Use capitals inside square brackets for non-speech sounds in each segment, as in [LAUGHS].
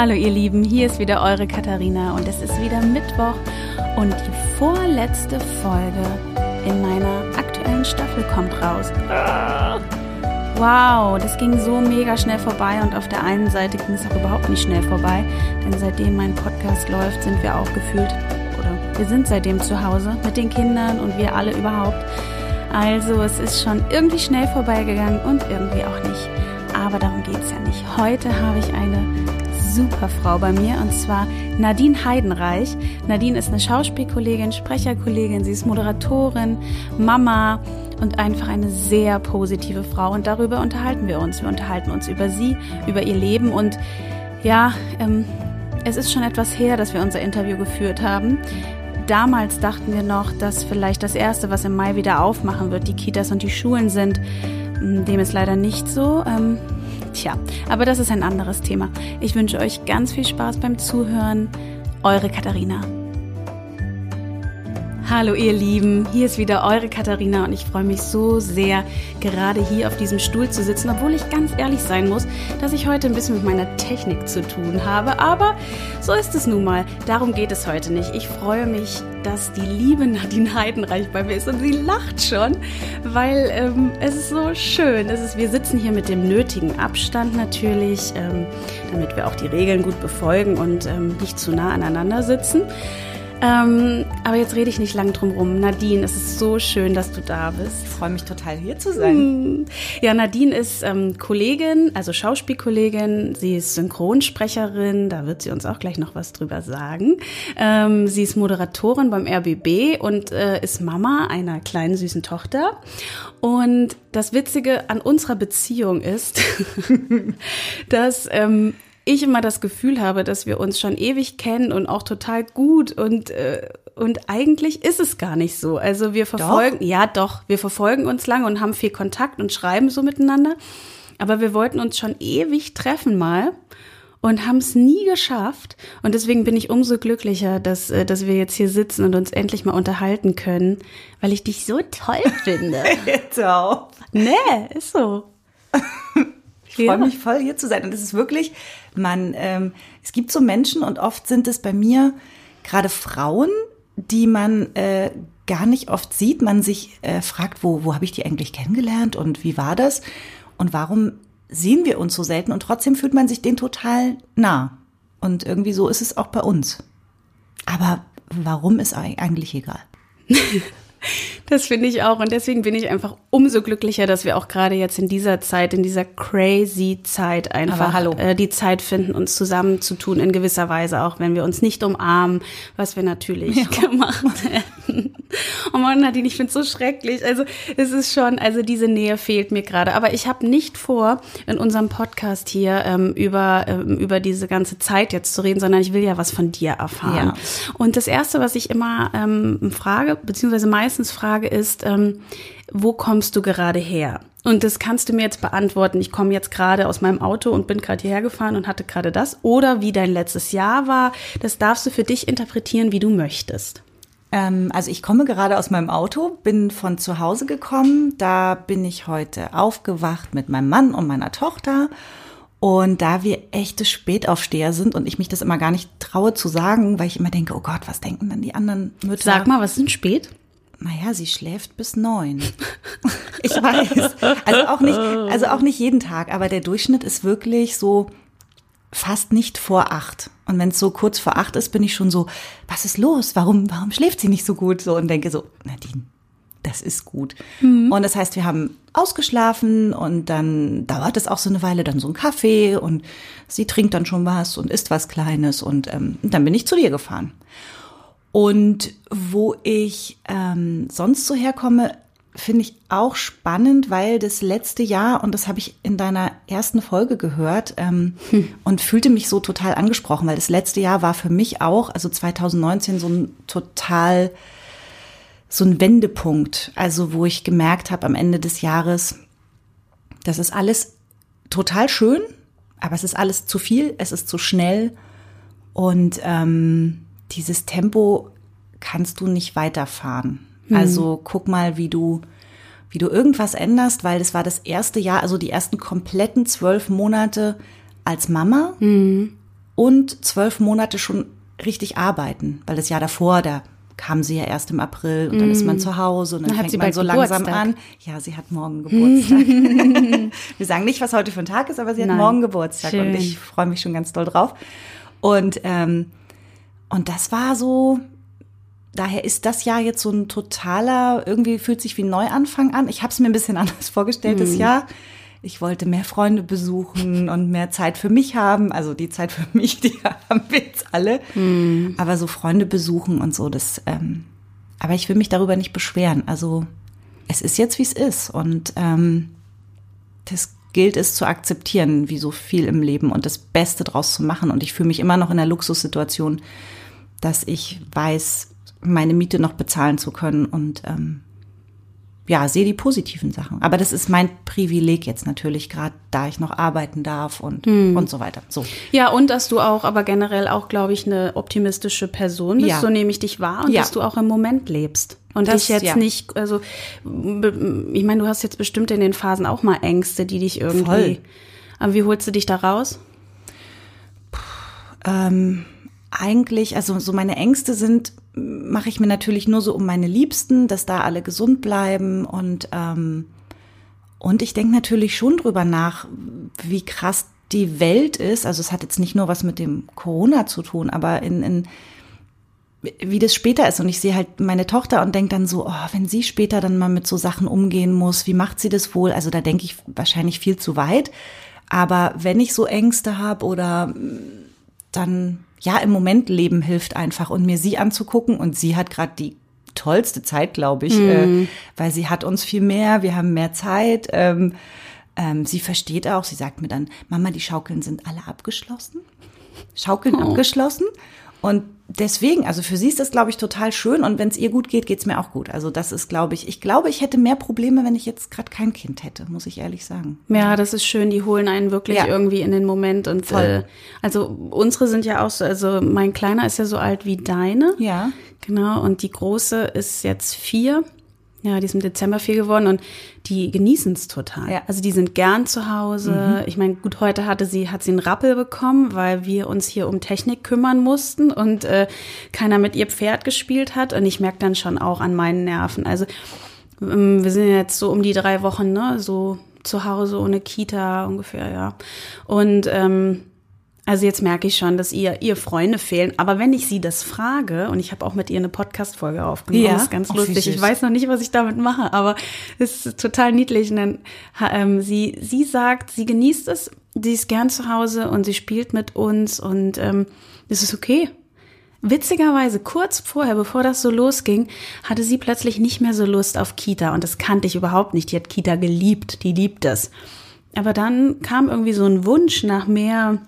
Hallo ihr Lieben, hier ist wieder eure Katharina und es ist wieder Mittwoch und die vorletzte Folge in meiner aktuellen Staffel kommt raus. Wow, das ging so mega schnell vorbei und auf der einen Seite ging es auch überhaupt nicht schnell vorbei, denn seitdem mein Podcast läuft, sind wir auch gefühlt oder wir sind seitdem zu Hause mit den Kindern und wir alle überhaupt. Also es ist schon irgendwie schnell vorbeigegangen und irgendwie auch nicht. Aber darum geht es ja nicht. Heute habe ich eine super Frau bei mir und zwar Nadine Heidenreich. Nadine ist eine Schauspielkollegin, Sprecherkollegin, sie ist Moderatorin, Mama und einfach eine sehr positive Frau und darüber unterhalten wir uns. Wir unterhalten uns über sie, über ihr Leben und ja, ähm, es ist schon etwas her, dass wir unser Interview geführt haben. Damals dachten wir noch, dass vielleicht das Erste, was im Mai wieder aufmachen wird, die Kitas und die Schulen sind. Dem ist leider nicht so. Ähm, Tja, aber das ist ein anderes Thema. Ich wünsche euch ganz viel Spaß beim Zuhören. Eure Katharina. Hallo ihr Lieben, hier ist wieder eure Katharina und ich freue mich so sehr, gerade hier auf diesem Stuhl zu sitzen, obwohl ich ganz ehrlich sein muss, dass ich heute ein bisschen mit meiner Technik zu tun habe. Aber so ist es nun mal. Darum geht es heute nicht. Ich freue mich, dass die liebe Nadine Heidenreich bei mir ist und sie lacht schon, weil ähm, es ist so schön. Es ist, wir sitzen hier mit dem nötigen Abstand natürlich, ähm, damit wir auch die Regeln gut befolgen und ähm, nicht zu nah aneinander sitzen. Ähm, aber jetzt rede ich nicht lang drum rum. Nadine, es ist so schön, dass du da bist. Ich freue mich total, hier zu sein. Hm. Ja, Nadine ist ähm, Kollegin, also Schauspielkollegin. Sie ist Synchronsprecherin, da wird sie uns auch gleich noch was drüber sagen. Ähm, sie ist Moderatorin beim RBB und äh, ist Mama einer kleinen süßen Tochter. Und das Witzige an unserer Beziehung ist, [LAUGHS] dass ähm, ich immer das Gefühl habe, dass wir uns schon ewig kennen und auch total gut und äh, und eigentlich ist es gar nicht so. Also wir verfolgen, doch. ja doch, wir verfolgen uns lange und haben viel Kontakt und schreiben so miteinander. Aber wir wollten uns schon ewig treffen mal und haben es nie geschafft. Und deswegen bin ich umso glücklicher, dass, äh, dass wir jetzt hier sitzen und uns endlich mal unterhalten können, weil ich dich so toll finde. [LAUGHS] Jetzt auch. Nee, ist so. [LAUGHS] Ich freue mich voll, hier zu sein. Und es ist wirklich, man, ähm, es gibt so Menschen und oft sind es bei mir gerade Frauen, die man äh, gar nicht oft sieht. Man sich äh, fragt, wo, wo habe ich die eigentlich kennengelernt und wie war das? Und warum sehen wir uns so selten? Und trotzdem fühlt man sich denen total nah. Und irgendwie so ist es auch bei uns. Aber warum ist eigentlich egal? [LAUGHS] Das finde ich auch. Und deswegen bin ich einfach umso glücklicher, dass wir auch gerade jetzt in dieser Zeit, in dieser crazy Zeit einfach äh, die Zeit finden, uns zusammenzutun in gewisser Weise, auch wenn wir uns nicht umarmen, was wir natürlich ja. [LAUGHS] gemacht hätten. Oh Mann, Nadine, ich finde es so schrecklich. Also es ist schon, also diese Nähe fehlt mir gerade. Aber ich habe nicht vor, in unserem Podcast hier ähm, über, ähm, über diese ganze Zeit jetzt zu reden, sondern ich will ja was von dir erfahren. Ja. Und das Erste, was ich immer ähm, frage, beziehungsweise meistens frage, ist, ähm, wo kommst du gerade her? Und das kannst du mir jetzt beantworten. Ich komme jetzt gerade aus meinem Auto und bin gerade hierher gefahren und hatte gerade das. Oder wie dein letztes Jahr war. Das darfst du für dich interpretieren, wie du möchtest. Ähm, also ich komme gerade aus meinem Auto, bin von zu Hause gekommen. Da bin ich heute aufgewacht mit meinem Mann und meiner Tochter. Und da wir echte Spätaufsteher sind und ich mich das immer gar nicht traue zu sagen, weil ich immer denke, oh Gott, was denken dann die anderen Mütter? Sag mal, was ist denn spät? Naja, sie schläft bis neun. [LAUGHS] ich weiß. Also auch nicht, also auch nicht jeden Tag, aber der Durchschnitt ist wirklich so fast nicht vor acht. Und wenn es so kurz vor acht ist, bin ich schon so, was ist los? Warum, warum schläft sie nicht so gut? So und denke so, Nadine, das ist gut. Mhm. Und das heißt, wir haben ausgeschlafen und dann dauert es auch so eine Weile, dann so ein Kaffee und sie trinkt dann schon was und isst was Kleines und ähm, dann bin ich zu dir gefahren. Und wo ich ähm, sonst so herkomme, finde ich auch spannend, weil das letzte Jahr, und das habe ich in deiner ersten Folge gehört ähm, hm. und fühlte mich so total angesprochen, weil das letzte Jahr war für mich auch, also 2019, so ein total, so ein Wendepunkt. Also wo ich gemerkt habe am Ende des Jahres, das ist alles total schön, aber es ist alles zu viel, es ist zu schnell und ähm, dieses Tempo kannst du nicht weiterfahren. Mhm. Also guck mal, wie du, wie du irgendwas änderst, weil das war das erste Jahr, also die ersten kompletten zwölf Monate als Mama. Mhm. und zwölf Monate schon richtig arbeiten, weil das Jahr davor, da kam sie ja erst im April und dann ist man zu Hause und dann, Dann fängt sie man so langsam Geburtstag. an. Ja, sie hat morgen Geburtstag. [LAUGHS] Wir sagen nicht, was heute für ein Tag ist, aber sie hat Nein. morgen Geburtstag Schön. und ich freue mich schon ganz doll drauf. Und, ähm, und das war so, daher ist das Jahr jetzt so ein totaler, irgendwie fühlt sich wie ein Neuanfang an. Ich habe es mir ein bisschen [LAUGHS] anders vorgestellt, das Jahr. Ich wollte mehr Freunde besuchen und mehr Zeit für mich haben. Also die Zeit für mich, [LAUGHS] die haben wir jetzt alle. Aber so Freunde besuchen und so, das, ähm, aber ich will mich darüber nicht beschweren. Also es ist jetzt, wie es ist. Und ähm, das gilt es zu akzeptieren, wie so viel im Leben und das Beste draus zu machen. Und ich fühle mich immer noch in der Luxussituation, dass ich weiß, meine Miete noch bezahlen zu können und ähm, ja, sehe die positiven Sachen. Aber das ist mein Privileg jetzt natürlich, gerade da ich noch arbeiten darf und, und so weiter. So. Ja, und dass du auch, aber generell auch, glaube ich, eine optimistische Person bist, Ja. so nehme ich dich wahr und Ja. dass du auch im Moment lebst. Und Das- dich jetzt ja. nicht, also ich meine, du hast jetzt bestimmt in den Phasen auch mal Ängste, die dich irgendwie. Voll. Aber wie holst du dich da raus? Ähm, eigentlich, also so meine Ängste sind, mache ich mir natürlich nur so um meine Liebsten, dass da alle gesund bleiben und ähm, und ich denke natürlich schon drüber nach, wie krass die Welt ist. Also es hat jetzt nicht nur was mit dem Corona zu tun, aber in, in wie das später ist. Und ich sehe halt meine Tochter und denke dann so, oh, wenn sie später dann mal mit so Sachen umgehen muss, wie macht sie das wohl? Also da denke ich wahrscheinlich viel zu weit. Aber wenn ich so Ängste habe oder dann, ja, im Moment leben hilft einfach und mir sie anzugucken und sie hat gerade die tollste Zeit, glaube ich, äh, weil sie hat uns viel mehr, wir haben mehr Zeit. Ähm, ähm, sie versteht auch, sie sagt mir dann, Mama, die Schaukeln sind alle abgeschlossen. Schaukeln abgeschlossen. Und deswegen, also für sie ist das, glaube ich, total schön. Und wenn es ihr gut geht, geht es mir auch gut. Also das ist, glaube ich, ich glaube, ich hätte mehr Probleme, wenn ich jetzt gerade kein Kind hätte, muss ich ehrlich sagen. Ja, das ist schön. Die holen einen wirklich Ja. irgendwie in den Moment und Voll. äh, also unsere sind ja auch so, also mein Kleiner ist ja so alt wie deine. Ja. Genau. Und die große ist jetzt vier. Ja, die ist im Dezember vier geworden und die genießen es total. Ja. Mhm. Also die sind gern zu Hause. Ich meine, gut, heute hatte sie, hat sie einen Rappel bekommen, weil wir uns hier um Technik kümmern mussten und äh, keiner mit ihr Pferd gespielt hat. Und ich merke dann schon auch an meinen Nerven. Also ähm, wir sind jetzt so um die drei Wochen, ne, so zu Hause ohne Kita ungefähr, ja. Und ähm, also jetzt merke ich schon, dass ihr, ihr Freunde fehlen. Aber wenn ich sie das frage, und ich habe auch mit ihr eine Podcast-Folge aufgenommen, Ja? das ist ganz wie lustig. Ich weiß noch nicht, was ich damit mache, aber es ist total niedlich. Und dann, ähm, sie, sie sagt, sie genießt es, sie ist gern zu Hause und sie spielt mit uns und ähm, es ist okay. Witzigerweise, kurz vorher, bevor das so losging, hatte sie plötzlich nicht mehr so Lust auf Kita. Und das kannte ich überhaupt nicht. Die hat Kita geliebt, die liebt es. Aber dann kam irgendwie so ein Wunsch nach mehr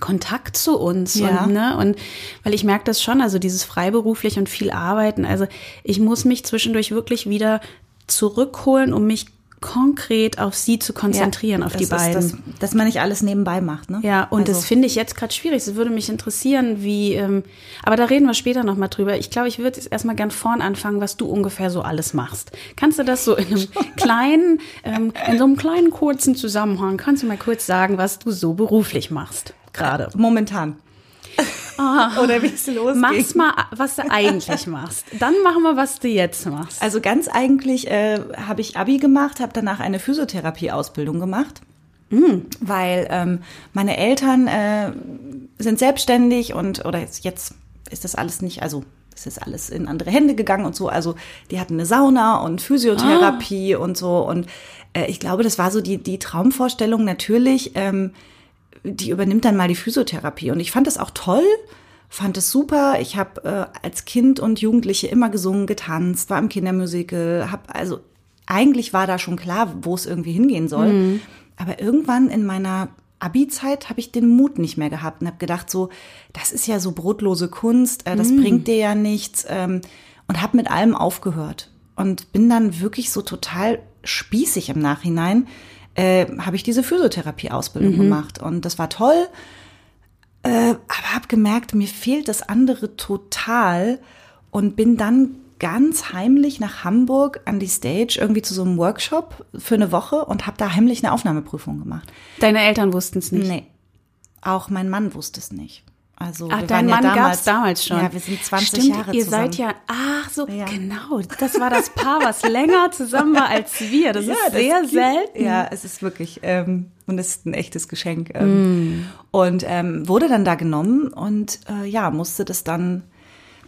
Kontakt zu uns. Ja. Und, ne, und weil ich merke das schon, also dieses freiberuflich und viel arbeiten. Also ich muss mich zwischendurch wirklich wieder zurückholen, um mich konkret auf sie zu konzentrieren, auf das die beiden. Das, dass man nicht alles nebenbei macht, ne? Ja, und das Also- finde ich jetzt gerade schwierig. Es würde mich interessieren, wie, ähm, aber da reden wir später nochmal drüber. Ich glaube, ich würde jetzt erstmal gern vorn anfangen, was du ungefähr so alles machst. Kannst du das so in einem [LAUGHS] kleinen, ähm, in so einem kleinen kurzen Zusammenhang, kannst du mal kurz sagen, was du so beruflich machst gerade? Momentan. [LAUGHS] Oder wie es losgeht. Mach's mal, was du eigentlich machst. Dann machen wir, was du jetzt machst. Also ganz eigentlich äh, habe ich Abi gemacht, habe danach eine Physiotherapie-Ausbildung gemacht, weil ähm, meine Eltern äh, sind selbstständig und oder jetzt, jetzt ist das alles nicht, also es ist alles in andere Hände gegangen und so. Also die hatten eine Sauna und Physiotherapie und so und äh, ich glaube, das war so die die Traumvorstellung natürlich. Ähm, die übernimmt dann mal die Physiotherapie. Und ich fand das auch toll, fand es super. Ich habe äh, als Kind und Jugendliche immer gesungen, getanzt, war im Kindermusical, hab also eigentlich war da schon klar, wo es irgendwie hingehen soll. Aber irgendwann in meiner Abi-Zeit habe ich den Mut nicht mehr gehabt und habe gedacht, so, das ist ja so brotlose Kunst, äh, das bringt dir ja nichts ähm, und habe mit allem aufgehört und bin dann wirklich so total spießig im Nachhinein äh, habe ich diese Physiotherapie-Ausbildung gemacht. Und das war toll. Äh, aber habe gemerkt, mir fehlt das andere total und bin dann ganz heimlich nach Hamburg an die Stage irgendwie zu so einem Workshop für eine Woche und habe da heimlich eine Aufnahmeprüfung gemacht. Deine Eltern wussten es nicht. Nee. auch mein Mann wusste es nicht. Also Ach, dein Mann ja gab's damals schon. Ja, wir sind 20 Stimmt, Jahre ihr zusammen. seid ja, ach so, Ja. genau. Das war das Paar, was länger zusammen war als wir. Das [LAUGHS] ist das sehr gibt- selten. Ja, es ist wirklich, ähm, und es ist ein echtes Geschenk. Ähm, Und ähm, wurde dann da genommen und äh, ja, musste das dann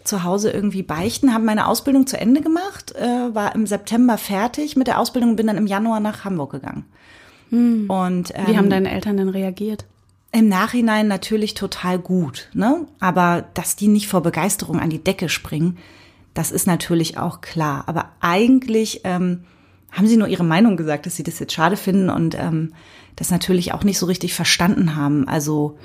zu Hause irgendwie beichten, habe meine Ausbildung zu Ende gemacht, äh, war im September fertig mit der Ausbildung und bin dann im Januar nach Hamburg gegangen. Und ähm, Wie haben deine Eltern denn reagiert? Im Nachhinein natürlich total gut, ne? Aber dass die nicht vor Begeisterung an die Decke springen, das ist natürlich auch klar. Aber eigentlich ähm, haben sie nur ihre Meinung gesagt, dass sie das jetzt schade finden und ähm, das natürlich auch nicht so richtig verstanden haben. Also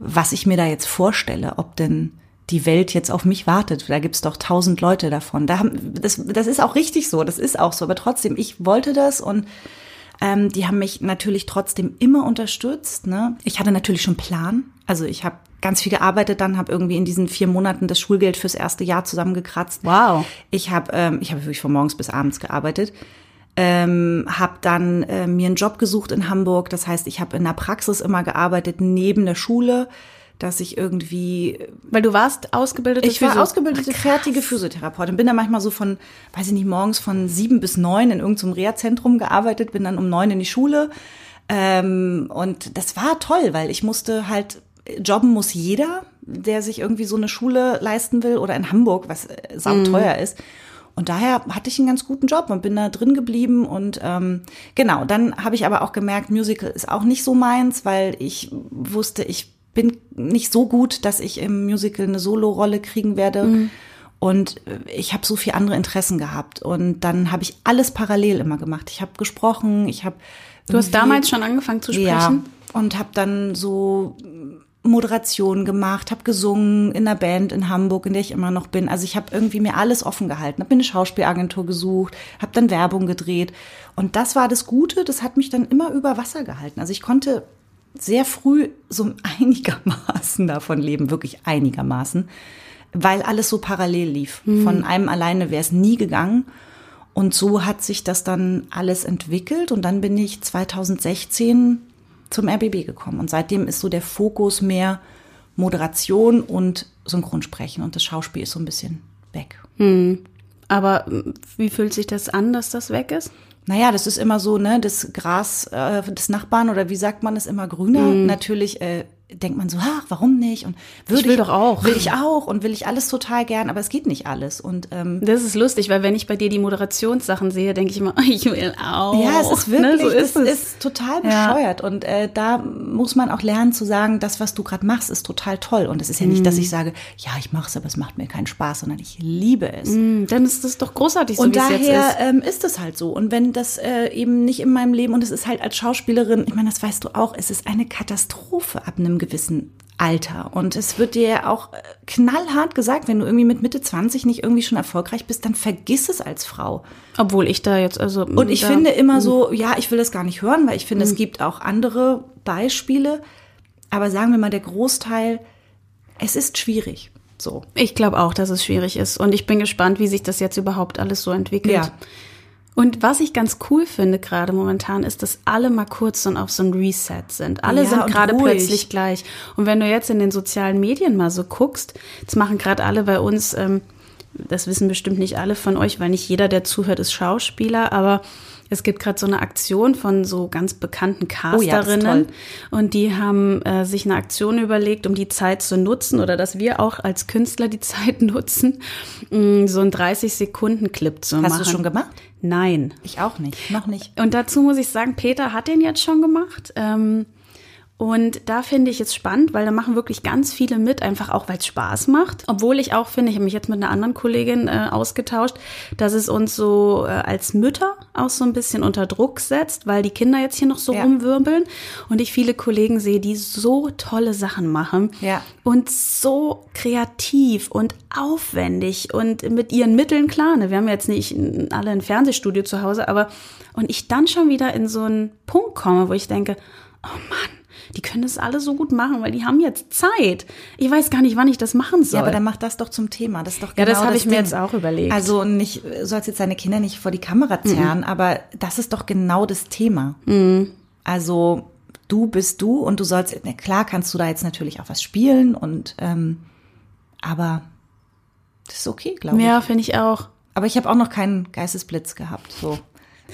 was ich mir da jetzt vorstelle, ob denn die Welt jetzt auf mich wartet. Da gibt's doch tausend Leute davon. Da haben, das, das ist auch richtig so, das ist auch so. Aber trotzdem, ich wollte das und ähm, die haben mich natürlich trotzdem immer unterstützt. Ne? Ich hatte natürlich schon einen Plan. Also ich habe ganz viel gearbeitet, dann habe irgendwie in diesen vier Monaten das Schulgeld fürs erste Jahr zusammengekratzt. Wow. Ich habe ähm, ich habe wirklich von morgens bis abends gearbeitet. Ähm, habe dann äh, mir einen Job gesucht in Hamburg. Das heißt, ich habe in der Praxis immer gearbeitet neben der Schule, dass ich irgendwie Weil du warst ausgebildete ich war Physio- ausgebildete, fertige Physiotherapeutin. Bin dann manchmal so von, weiß ich nicht, morgens von sieben bis neun in irgendeinem Reha-Zentrum gearbeitet, bin dann um neun in die Schule. Ähm, und das war toll, weil ich musste halt, jobben muss jeder, der sich irgendwie so eine Schule leisten will oder in Hamburg, was äh, sauteuer ist. Und daher hatte ich einen ganz guten Job und bin da drin geblieben. Und ähm, genau, dann habe ich aber auch gemerkt, Musical ist auch nicht so meins, weil ich wusste, ich bin nicht so gut, dass ich im Musical eine Solo-Rolle kriegen werde. Und äh, ich habe so viel andere Interessen gehabt. Und dann habe ich alles parallel immer gemacht. Ich habe gesprochen, ich habe Du hast damals schon angefangen zu sprechen? ja, und habe dann so Moderation gemacht, habe gesungen in einer Band in Hamburg, in der ich immer noch bin. Also ich habe irgendwie mir alles offen gehalten, habe mir eine Schauspielagentur gesucht, habe dann Werbung gedreht und das war das Gute, das hat mich dann immer über Wasser gehalten. Also ich konnte sehr früh so einigermaßen davon leben, wirklich einigermaßen, weil alles so parallel lief. Von einem alleine wäre es nie gegangen. Und so hat sich das dann alles entwickelt und dann bin ich 2016 zum RBB gekommen. Und seitdem ist so der Fokus mehr Moderation und Synchronsprechen und das Schauspiel ist so ein bisschen weg. Aber m, wie fühlt sich das an, dass das weg ist? Naja, das ist immer so, ne, das Gras äh, des Nachbarn oder wie sagt man, ist immer grüner. Natürlich äh, denkt man so, ach, warum nicht? Und würde Ich will doch auch. Will ich auch und will ich alles total gern, aber es geht nicht alles. Und ähm, Das ist lustig, weil wenn ich bei dir die Moderationssachen sehe, denke ich immer, [LAUGHS] ich will auch. Ja, es ist Ne, wirklich, so ist es ist total Ja. bescheuert. Und äh, da muss man auch lernen zu sagen, das, was du gerade machst, ist total toll. Und es ist ja nicht, Mhm. dass ich sage, ja, ich mache es, aber es macht mir keinen Spaß, sondern ich liebe es. Hm, Dann ist das doch großartig, so Und wie es jetzt daher ist. ähm, ist es halt so. Und wenn das äh, eben nicht in meinem Leben und es ist halt als Schauspielerin, ich meine, das weißt du auch, es ist eine Katastrophe ab einem gewissen Alter. Und es wird dir auch äh, knallhart gesagt, wenn du irgendwie mit Mitte 20 nicht irgendwie schon erfolgreich bist, dann vergiss es als Frau. Obwohl ich da jetzt, also. Und ich finde immer so, ja, ich will das gar nicht hören, weil ich finde, es gibt auch andere Beispiele. Aber sagen wir mal, der Großteil, es ist schwierig. So. Ich glaube auch, dass es schwierig ist. Und ich bin gespannt, wie sich das jetzt überhaupt alles so entwickelt. Ja. Und was ich ganz cool finde gerade momentan, ist, dass alle mal kurz so auf so ein Reset sind. Alle Ja, sind gerade plötzlich gleich. Und wenn du jetzt in den sozialen Medien mal so guckst, das machen gerade alle bei uns, ähm, das wissen bestimmt nicht alle von euch, weil nicht jeder, der zuhört, ist Schauspieler, aber es gibt gerade so eine Aktion von so ganz bekannten Oh ja, Casterinnen und die haben äh, sich eine Aktion überlegt, um die Zeit zu nutzen oder dass wir auch als Künstler die [LAUGHS] Zeit nutzen, mh, so einen 30-Sekunden-Clip zu machen. Hast du schon gemacht? Nein. Ich auch nicht. Noch nicht. Und dazu muss ich sagen, Peter hat den jetzt schon gemacht. Ähm, und da finde ich es spannend, weil da machen wirklich ganz viele mit, einfach auch, weil es Spaß macht. Obwohl ich auch finde, ich habe mich jetzt mit einer anderen Kollegin äh, ausgetauscht, dass es uns so äh, als Mütter auch so ein bisschen unter Druck setzt, weil die Kinder jetzt hier noch so Ja. rumwirbeln. Und ich viele Kollegen sehe, die so tolle Sachen machen. Ja. Und so kreativ und aufwendig und mit ihren Mitteln, klar, ne, wir haben jetzt nicht alle ein Fernsehstudio zu Hause, aber und ich dann schon wieder in so einen Punkt komme, wo ich denke, oh Mann, die können das alle so gut machen, weil die haben jetzt Zeit. Ich weiß gar nicht, wann ich das machen soll. Ja, aber dann mach das doch zum Thema. Das ist doch Ja, genau das habe ich mir Ding. jetzt auch überlegt. Also nicht, du sollst jetzt deine Kinder nicht vor die Kamera zerren, aber das ist doch genau das Thema. Mhm. Also du bist du und du sollst, na klar kannst du da jetzt natürlich auch was spielen und ähm, aber das ist okay, glaube ich. Ja, finde ich auch. Aber ich habe auch noch keinen Geistesblitz gehabt. So.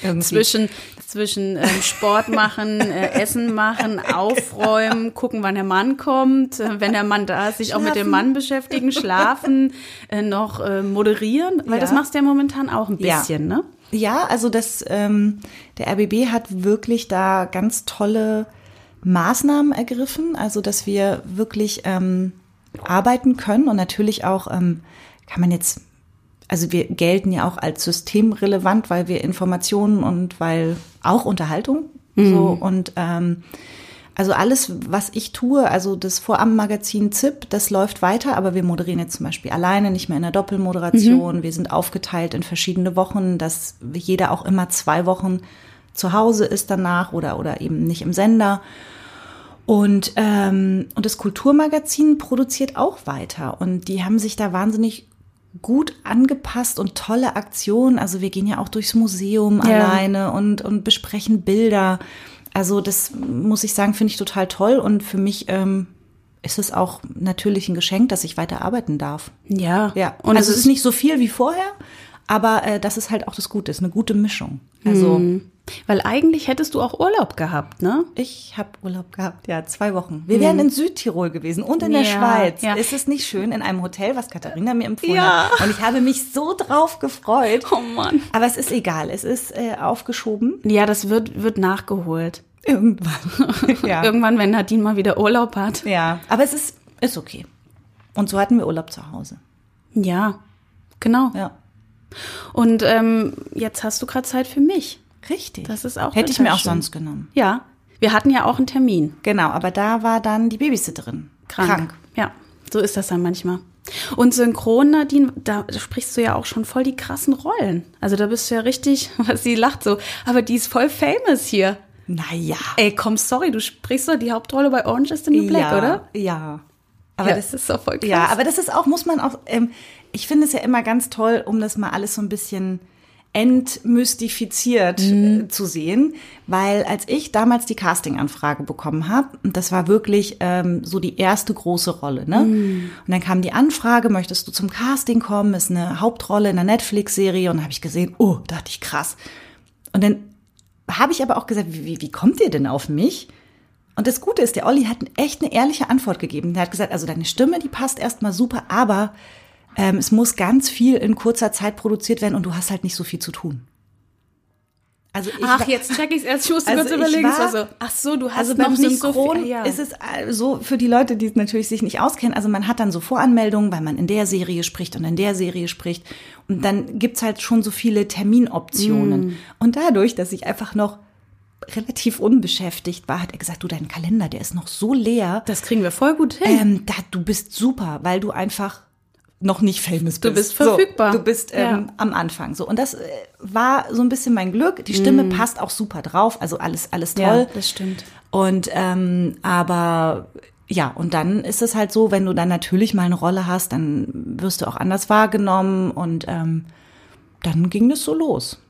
Irgendwie. Zwischen, zwischen ähm, Sport machen, äh, Essen machen, [LAUGHS] aufräumen, gucken, wann der Mann kommt, äh, wenn der Mann da ist, sich auch mit dem Mann beschäftigen, [LAUGHS] schlafen, äh, noch äh, moderieren, weil Ja. das machst du ja momentan auch ein Ja. bisschen, ne? Ja, also das, ähm, der RBB hat wirklich da ganz tolle Maßnahmen ergriffen, also dass wir wirklich ähm, arbeiten können und natürlich auch ähm, kann man jetzt, also wir gelten ja auch als systemrelevant, weil wir Informationen und weil auch Unterhaltung so und ähm, also alles, was ich tue, also das Vorabendmagazin ZIP, das läuft weiter, aber wir moderieren jetzt zum Beispiel alleine, nicht mehr in der Doppelmoderation. Wir sind aufgeteilt in verschiedene Wochen, dass jeder auch immer zwei Wochen zu Hause ist danach oder, oder eben nicht im Sender. Und, ähm, und das Kulturmagazin produziert auch weiter. Und die haben sich da wahnsinnig gut angepasst und tolle Aktionen. Also wir gehen ja auch durchs Museum Ja. alleine und, und besprechen Bilder. Also das muss ich sagen, finde ich total toll. Und für mich ähm, ist es auch natürlich ein Geschenk, dass ich weiter arbeiten darf. Ja. Ja, Und also es es ist nicht so viel wie vorher, aber äh, das ist halt auch das Gute, ist eine gute Mischung. Also Weil eigentlich hättest du auch Urlaub gehabt, ne? ich habe Urlaub gehabt, ja, zwei Wochen. Wir wären in Südtirol gewesen und in der Ja, Schweiz. ja. Ist es nicht schön in einem Hotel, was Katharina mir empfohlen Ja. hat? Und ich habe mich so drauf gefreut. Oh Mann. Aber es ist egal, es ist äh, aufgeschoben. Ja, das wird, wird nachgeholt. Irgendwann. [LAUGHS] ja. Irgendwann, wenn Nadine mal wieder Urlaub hat. ja, aber es ist, ist okay. Und so hatten wir Urlaub zu Hause. Ja, genau. Ja. Und ähm, jetzt hast du gerade Zeit für mich. Richtig. Das ist auch Hätte ich mir auch schön. sonst genommen. Ja, wir hatten ja auch einen Termin. Genau, aber da war dann die Babysitterin Krank. Ja, so ist das dann manchmal. Und Synchron, Nadine, da sprichst du ja auch schon voll die krassen Rollen. Also da bist du ja richtig, [LAUGHS] was sie lacht so, aber die ist voll famous hier. Naja. Ey, komm, sorry, du sprichst doch die Hauptrolle bei Orange is the New Black, ja, oder? Ja. Aber ja, das ist doch voll krass. Ja, aber das ist auch, muss man auch, ähm, ich finde es ja immer ganz toll, um das mal alles so ein bisschen entmystifiziert äh, zu sehen, weil als ich damals die Casting-Anfrage bekommen habe, und das war wirklich ähm, so die erste große Rolle, ne? Und dann kam die Anfrage, möchtest du zum Casting kommen? Ist eine Hauptrolle in einer Netflix-Serie und habe ich gesehen, oh, dachte ich krass. Und dann habe ich aber auch gesagt, wie, wie kommt ihr denn auf mich? Und das Gute ist, der Olli hat echt eine ehrliche Antwort gegeben. Der hat gesagt, also deine Stimme, die passt erstmal super, aber ähm, es muss ganz viel in kurzer Zeit produziert werden und du hast halt nicht so viel zu tun. Also ich Ach, war- jetzt check ich's erst. Ich musste Also kurz überlegen. war- war so, ach so, du hast also noch nicht so Synchron viel. Ja. ist es äh, so für die Leute, die es natürlich sich nicht auskennen. Also man hat dann so Voranmeldungen, weil man in der Serie spricht und in der Serie spricht. Und dann gibt's halt schon so viele Terminoptionen. Mm. Und dadurch, dass ich einfach noch relativ unbeschäftigt war, hat er gesagt, du, dein Kalender, der ist noch so leer. das kriegen wir voll gut hin. Ähm, da, du bist super, weil du einfach noch nicht famous bist. Du bist verfügbar. So, du bist ähm, Ja. am Anfang. So und das äh, war so ein bisschen mein Glück. Die Stimme passt auch super drauf. Also alles alles toll. Mm. ja, das stimmt. Und ähm, aber ja, und dann ist es halt so, wenn du dann natürlich mal eine Rolle hast, dann wirst du auch anders wahrgenommen und ähm, dann ging das so los.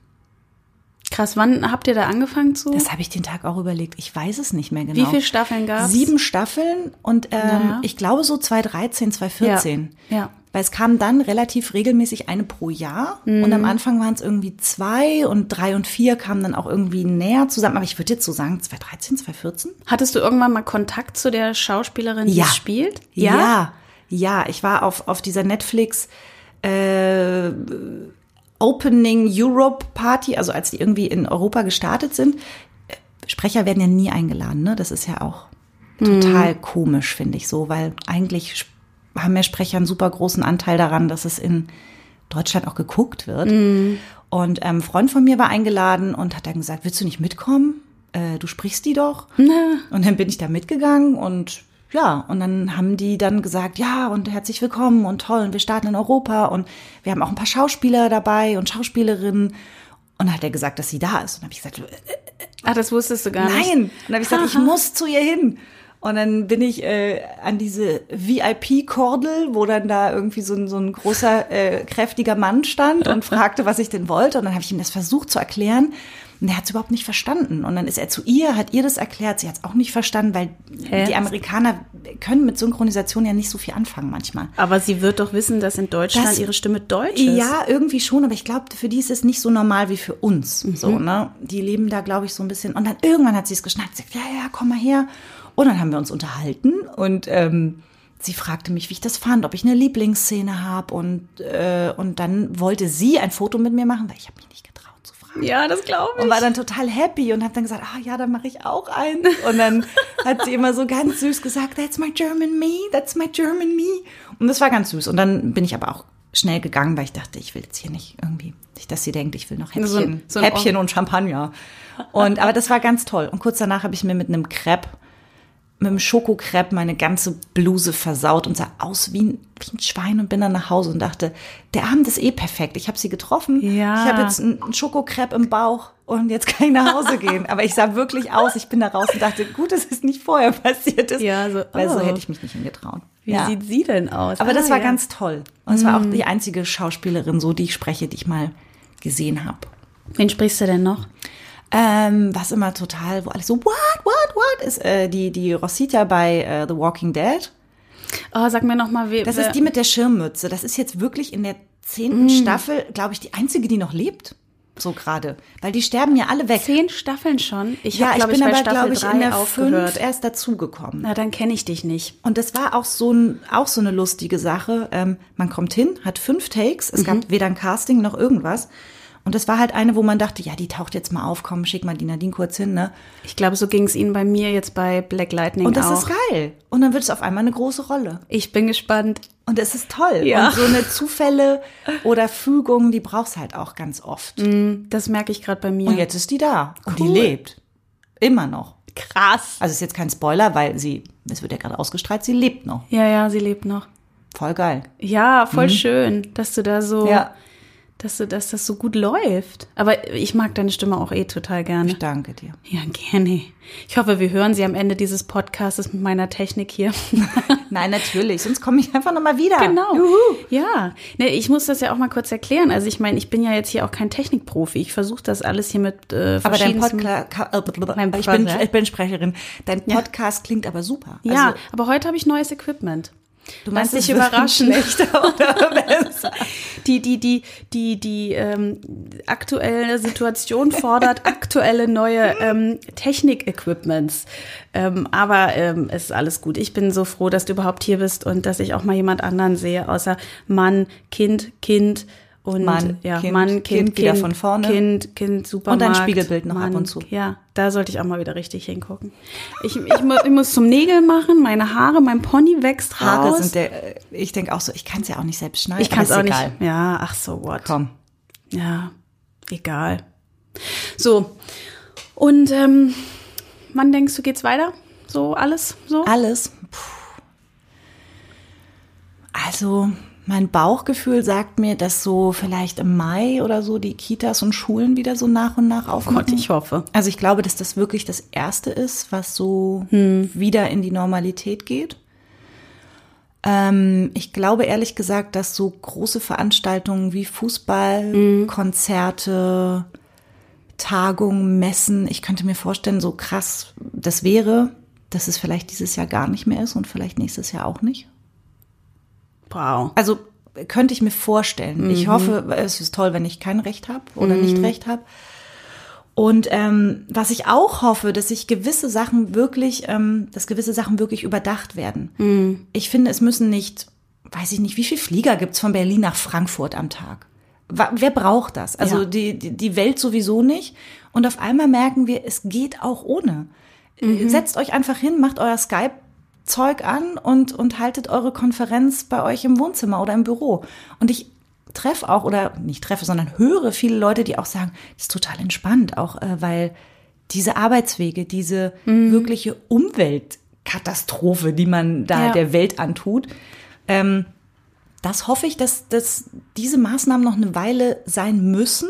Krass, wann habt ihr da angefangen zu? Das habe ich den Tag auch überlegt. Ich weiß es nicht mehr genau. Wie viele Staffeln gab's? Sieben Staffeln und ähm, Ja. ich glaube so 2013, 2014. Ja. ja. Weil es kam dann relativ regelmäßig eine pro Jahr. Und Mhm. am Anfang waren es irgendwie zwei und drei und vier kamen dann auch irgendwie näher zusammen. Aber ich würde jetzt so sagen 2013, 2014. Hattest du irgendwann mal Kontakt zu der Schauspielerin, die Ja. es spielt? Ja, ja. Ich war auf, auf dieser Netflix äh, Opening Europe Party, also als die irgendwie in Europa gestartet sind. Sprecher werden ja nie eingeladen, ne? Das ist ja auch total komisch, finde ich so, weil eigentlich haben ja Sprecher einen super großen Anteil daran, dass es in Deutschland auch geguckt wird. Und ähm, ein Freund von mir war eingeladen und hat dann gesagt, willst du nicht mitkommen? Äh, du sprichst die doch. Und dann bin ich da mitgegangen und ja, und dann haben die dann gesagt, ja, und herzlich willkommen und toll, und wir starten in Europa und wir haben auch ein paar Schauspieler dabei und Schauspielerinnen. Und dann hat er gesagt, dass sie da ist. Und dann habe ich gesagt, äh, Ach, das wusstest du gar nicht. nein. Und dann habe ich gesagt, ich muss zu ihr hin. Und dann bin ich äh, an diese VIP-Kordel, wo dann da irgendwie so ein, so ein großer, äh, kräftiger Mann stand und [LAUGHS] fragte, was ich denn wollte. Und dann habe ich ihm das versucht zu erklären. Und er hat es überhaupt nicht verstanden. Und dann ist er zu ihr, hat ihr das erklärt. Sie hat es auch nicht verstanden, weil Hä? die Amerikaner können mit Synchronisation ja nicht so viel anfangen manchmal. Aber sie wird doch wissen, dass in Deutschland Das- ihre Stimme deutsch ist. Ja, irgendwie schon, aber ich glaube, für die ist es nicht so normal wie für uns. Mhm. So, ne? Die leben da, glaube ich, so ein bisschen. Und dann irgendwann hat sie es geschnappt, sagt, ja, ja, komm mal her. Und dann haben wir uns unterhalten und ähm, sie fragte mich, wie ich das fand, ob ich eine Lieblingsszene habe. Und, äh, und dann wollte sie ein Foto mit mir machen, weil ich habe mich nicht. Ja, das glaube ich. Und war dann total happy und hat dann gesagt, ah ja, dann mache ich auch eins. Und dann hat sie immer so ganz süß gesagt, that's my German me, that's my German me. Und das war ganz süß. Und dann bin ich aber auch schnell gegangen, weil ich dachte, ich will jetzt hier nicht irgendwie, nicht, dass sie denkt, ich will noch Häppchen, So ein- so ein Häppchen und Champagner. Und, aber das war ganz toll. Und kurz danach habe ich mir mit einem Crepe, mit einem Schokocrepe meine ganze Bluse versaut und sah aus wie ein, wie ein Schwein und bin dann nach Hause und dachte, der Abend ist eh perfekt. Ich habe sie getroffen. Ja. Ich habe jetzt einen Schokocrepe im Bauch und jetzt kann ich nach Hause gehen. Aber ich sah wirklich aus. Ich bin da raus und dachte, gut, dass es nicht vorher [LAUGHS] passiert ist. Ja, so, Weil so oh. hätte ich mich nicht hingetraut. Wie ja. sieht sie denn aus? Aber das Ah, war ja. ganz toll. Und es war auch die einzige Schauspielerin, so die ich spreche, die ich mal gesehen habe. Wen sprichst du denn noch? Ähm, was immer total, wo alles so, what, what, what, ist äh, die, die Rosita bei äh, The Walking Dead. Oh, sag mir noch mal, wer. Das ist die mit der Schirmmütze. Das ist jetzt wirklich in der zehnten Staffel, glaube ich, die einzige, die noch lebt. So gerade. Weil die sterben ja alle weg. zehn Staffeln schon. Ich ja, habe, ich glaube ich, bin bei aber, glaube ich, 3 in der aufgehört. fünf erst dazugekommen. Na, dann kenne ich dich nicht. Und das war auch so, ein, auch so eine lustige Sache. Ähm, man kommt hin, hat fünf Takes. Es gab weder ein Casting noch irgendwas. Und das war halt eine, wo man dachte, ja, die taucht jetzt mal auf, komm, schick mal die Nadine kurz hin, ne? Ich glaube, so ging es Ihnen bei mir jetzt bei Black Lightning Und das auch. ist geil. Und dann wird es auf einmal eine große Rolle. Ich bin gespannt. Und es ist toll. Ja. Und so eine Zufälle oder Fügung, die brauchst halt auch ganz oft. Das merke ich gerade bei mir. Und jetzt ist die da. Und die Cool. lebt. Immer noch. krass. Also ist jetzt kein Spoiler, weil sie, es wird ja gerade ausgestrahlt, sie lebt noch. Ja, ja, sie lebt noch. Voll geil. Ja, voll schön, dass du da so, Mhm. Ja. Dass du, dass das so gut läuft. Aber ich mag deine Stimme auch eh total gerne. Ich danke dir. Ja, gerne. Ich hoffe, wir hören sie am Ende dieses Podcasts mit meiner Technik hier. [LAUGHS] Nein, natürlich. Sonst komme ich einfach nochmal wieder. Genau. Juhu. Ja, ne, ich muss das ja auch mal kurz erklären. Also ich meine, ich bin ja jetzt hier auch kein Technikprofi. Ich versuche das alles hier mit äh, Aber dein Podcast, äh, ich, bin, ich bin Sprecherin. Dein Podcast klingt aber super. Ja, Also, aber heute habe ich neues Equipment. Du es dich überraschen. [LAUGHS] Oder besser? Die, die, die, die, die ähm, aktuelle Situation fordert aktuelle neue ähm, Technik-Equipments. Ähm, aber ähm, es ist alles gut. Ich bin so froh, dass du überhaupt hier bist und dass ich auch mal jemand anderen sehe, außer Mann, Kind, Kind und Mann, ja, Kind, Mann, Kind, Kind wieder von vorne. Kind, Kind, Supermarkt. Und dein Spiegelbild noch ab Mann, und zu. Ja, da sollte ich auch mal wieder richtig hingucken. Ich, ich, ich muss zum Nägel machen, meine Haare, mein Pony wächst Haare raus. sind der, äh, ich denke auch so, ich kann es ja auch nicht selbst schneiden. ich kann es auch ist nicht. egal. Ja, ach so, what. Komm. Ja, egal. So, und ähm, wann denkst du, geht's weiter? So alles so? Alles. Puh. Also, mein Bauchgefühl sagt mir, dass so vielleicht im Mai oder so die Kitas und Schulen wieder so nach und nach aufmachen. Gott, ich hoffe. Also ich glaube, dass das wirklich das Erste ist, was so wieder in die Normalität geht. Ähm, ich glaube ehrlich gesagt, dass so große Veranstaltungen wie Fußball, Konzerte, Tagungen, Messen, ich könnte mir vorstellen, so krass das wäre, dass es vielleicht dieses Jahr gar nicht mehr ist und vielleicht nächstes Jahr auch nicht. Wow. Also könnte ich mir vorstellen. Ich hoffe, es ist toll, wenn ich kein Recht habe oder nicht Recht habe. Und ähm, was ich auch hoffe, dass sich gewisse Sachen wirklich, ähm, dass gewisse Sachen wirklich überdacht werden. Ich finde, es müssen nicht, weiß ich nicht, wie viel Flieger gibt's von Berlin nach Frankfurt am Tag? Wer braucht das? Also Ja. die, die, die Welt sowieso nicht. Und auf einmal merken wir, es geht auch ohne. Setzt euch einfach hin, macht euer Skype Zeug an und, und haltet eure Konferenz bei euch im Wohnzimmer oder im Büro. Und ich treffe auch, oder nicht treffe, sondern höre viele Leute, die auch sagen, das ist total entspannt, auch äh, weil diese Arbeitswege, diese wirkliche Umweltkatastrophe, die man da Ja. der Welt antut, ähm, das hoffe ich, dass, dass diese Maßnahmen noch eine Weile sein müssen,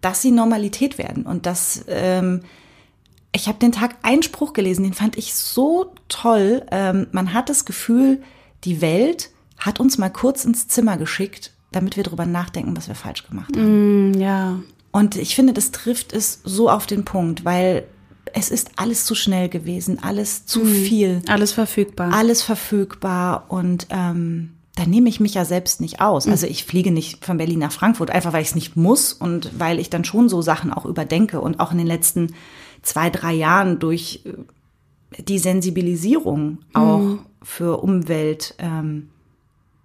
dass sie Normalität werden und dass ähm, ich habe den Tag Einspruch gelesen, den fand ich so toll. Ähm, man hat das Gefühl, die Welt hat uns mal kurz ins Zimmer geschickt, damit wir drüber nachdenken, was wir falsch gemacht haben. Hm, Ja. Und ich finde, das trifft es so auf den Punkt, weil es ist alles zu schnell gewesen, alles zu viel, Alles verfügbar. alles verfügbar und ähm, da nehme ich mich ja selbst nicht aus. Also ich fliege nicht von Berlin nach Frankfurt, einfach weil ich es nicht muss und weil ich dann schon so Sachen auch überdenke und auch in den letzten zwei, drei Jahren durch äh, die Sensibilisierung auch für Umwelt ähm,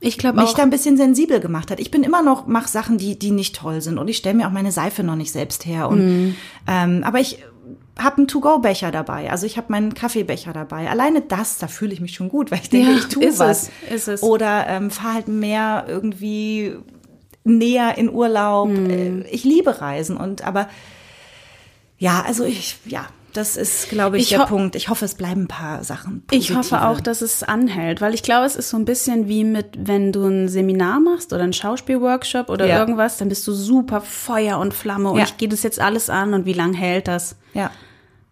ich glaube mich da ein bisschen sensibel gemacht hat. Ich bin immer noch, mache Sachen, die, die nicht toll sind und ich stelle mir auch meine Seife noch nicht selbst her. Und, Mhm. ähm, aber ich habe einen To-Go-Becher dabei, also ich habe meinen Kaffeebecher dabei. Alleine das, da fühle ich mich schon gut, weil ich denke, Ja, ich tue ist was. es, ist es. Oder ähm, fahr halt mehr irgendwie näher in Urlaub. Mhm. Äh, Ich liebe Reisen und aber ja, also ich, ja, das ist, glaube ich, Ich der Punkt. Ich hoffe, es bleiben ein paar Sachen. Ich hoffe positive. auch, dass es anhält, weil ich glaube, es ist so ein bisschen wie mit, wenn du ein Seminar machst oder einen Schauspielworkshop oder Ja. irgendwas, dann bist du super Feuer und Flamme und Ja. ich gehe das jetzt alles an und wie lang hält das? Ja.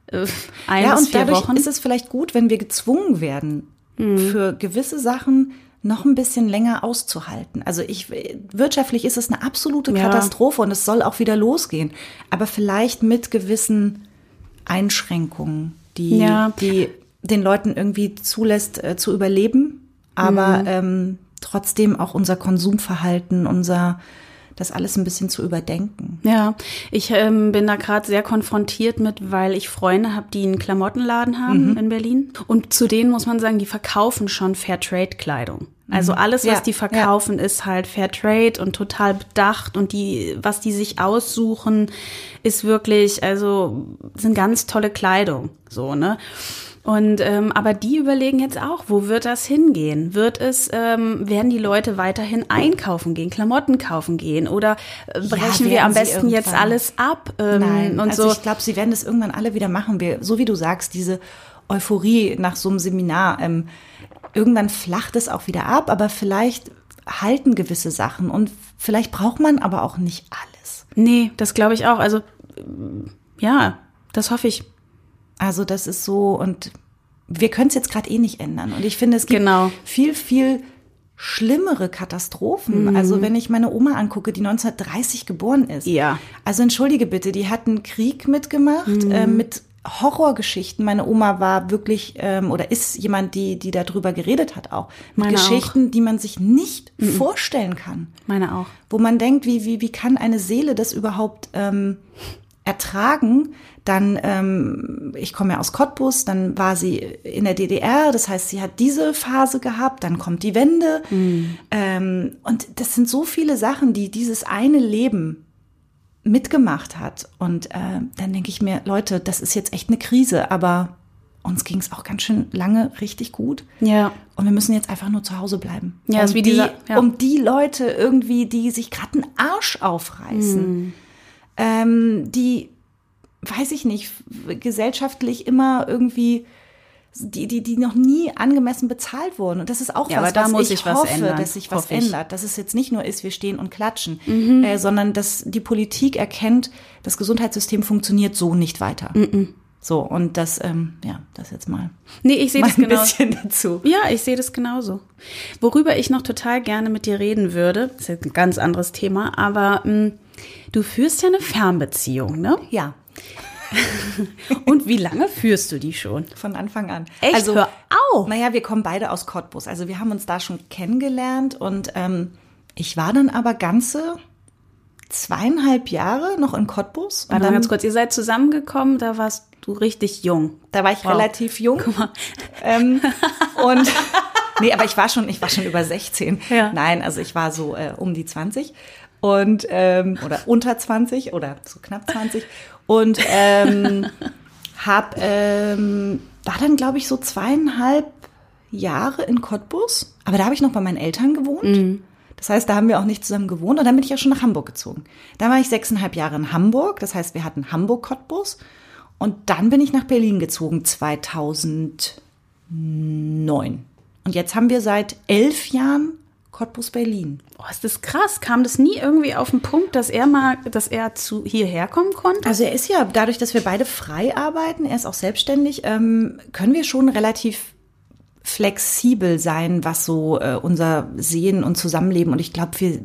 Äh, Ein ja, bis und vier dadurch Wochen? ist es vielleicht gut, wenn wir gezwungen werden, Mhm. für gewisse Sachen noch ein bisschen länger auszuhalten. Also ich, wirtschaftlich ist es eine absolute Ja. Katastrophe und es soll auch wieder losgehen. Aber vielleicht mit gewissen Einschränkungen, die, Ja. die den Leuten irgendwie zulässt, äh, zu überleben, aber Mhm. ähm, trotzdem auch unser Konsumverhalten, unser, das alles ein bisschen zu überdenken. Ja, ich ähm, bin da gerade sehr konfrontiert mit, weil ich Freunde habe, die einen Klamottenladen haben in Berlin. Und zu denen muss man sagen, die verkaufen schon Fairtrade-Kleidung. Also alles, was Ja, die verkaufen, ist halt Fairtrade und total bedacht. Und die, was die sich aussuchen, ist wirklich, also sind ganz tolle Kleidung. So, ne? Und ähm, aber die überlegen jetzt auch, wo wird das hingehen? Wird es, ähm, werden die Leute weiterhin einkaufen gehen, Klamotten kaufen gehen oder äh, brechen wir werden am besten jetzt alles ab? Ähm, Nein, und also so. ich glaube, sie werden das irgendwann alle wieder machen. Wir, so wie du sagst, diese Euphorie nach so einem Seminar, ähm, irgendwann flacht es auch wieder ab, aber vielleicht halten gewisse Sachen und vielleicht braucht man aber auch nicht alles. Nee, das glaube ich auch. Also ja, das hoffe ich. Also das ist so und wir können es jetzt gerade eh nicht ändern. Und ich finde, es gibt Genau. viel, viel schlimmere Katastrophen. Mhm. Also wenn ich meine Oma angucke, die 1930 geboren ist. Ja. Also entschuldige bitte, die hat einen Krieg mitgemacht Mhm. äh, mit Horrorgeschichten. Meine Oma war wirklich ähm, oder ist jemand, die die darüber geredet hat auch mit Meine auch. Mhm. Geschichten, die man sich nicht vorstellen kann Meine auch. wo man denkt, wie, wie, wie kann eine Seele das überhaupt ähm, ertragen? Dann, ähm, ich komme ja aus Cottbus, dann war sie in der DDR, das heißt, sie hat diese Phase gehabt, dann kommt die Wende. Ähm, und das sind so viele Sachen, die dieses eine Leben mitgemacht hat. Und äh, dann denke ich mir, Leute, das ist jetzt echt eine Krise, aber uns ging es auch ganz schön lange richtig gut. Ja. Und wir müssen jetzt einfach nur zu Hause bleiben. Ja, um, die, dieser- ja. um die Leute irgendwie, die sich gerade einen Arsch aufreißen, Hm. Ähm, die, weiß ich nicht, gesellschaftlich immer irgendwie, die, die, die noch nie angemessen bezahlt wurden. Und das ist auch Ja, was, da was muss ich was hoffe, ändern, dass sich was ich. Mhm. ändert. Dass es jetzt nicht nur ist, wir stehen und klatschen, äh, sondern dass die Politik erkennt, das Gesundheitssystem funktioniert so nicht weiter. Mhm. So, und das, ähm, ja, das jetzt mal, Nee, ich sehe das ein genau. bisschen dazu. Ja, ich sehe das genauso. Worüber ich noch total gerne mit dir reden würde, ist jetzt ein ganz anderes Thema, aber mh, du führst ja eine Fernbeziehung, ne? Ja, [LAUGHS] Und wie lange führst du die schon? von Anfang an. Echt? Also, Hör auf! Naja, wir kommen beide aus Cottbus. Also wir haben uns da schon kennengelernt und ähm, ich war dann aber ganze zweieinhalb Jahre noch in Cottbus. Und Warte mal dann, ganz kurz, ihr seid zusammengekommen, da warst du richtig jung. da war ich Wow. relativ jung. Ähm, [LAUGHS] und nee, aber ich war schon, ich war schon über 16. Ja. Nein, also ich war so äh, um die 20 und ähm, oder unter 20 oder so knapp 20 und ähm, [LAUGHS] hab ähm, war dann glaube ich so zweieinhalb Jahre in Cottbus, aber da habe ich noch bei meinen Eltern gewohnt. Das heißt, da haben wir auch nicht zusammen gewohnt und dann bin ich ja schon nach Hamburg gezogen. Da war ich sechseinhalb Jahre in Hamburg, das heißt, wir hatten Hamburg-Cottbus und dann bin ich nach Berlin gezogen 2009. Und jetzt haben wir seit elf Jahren Cottbus-Berlin. Oh, ist das krass. Kam das nie irgendwie auf den Punkt, dass er mal, dass er zu hierher kommen konnte? Also er ist ja, dadurch, dass wir beide frei arbeiten, er ist auch selbstständig, ähm, können wir schon relativ flexibel sein, was so äh, unser Sehen und Zusammenleben. Und ich glaube, wir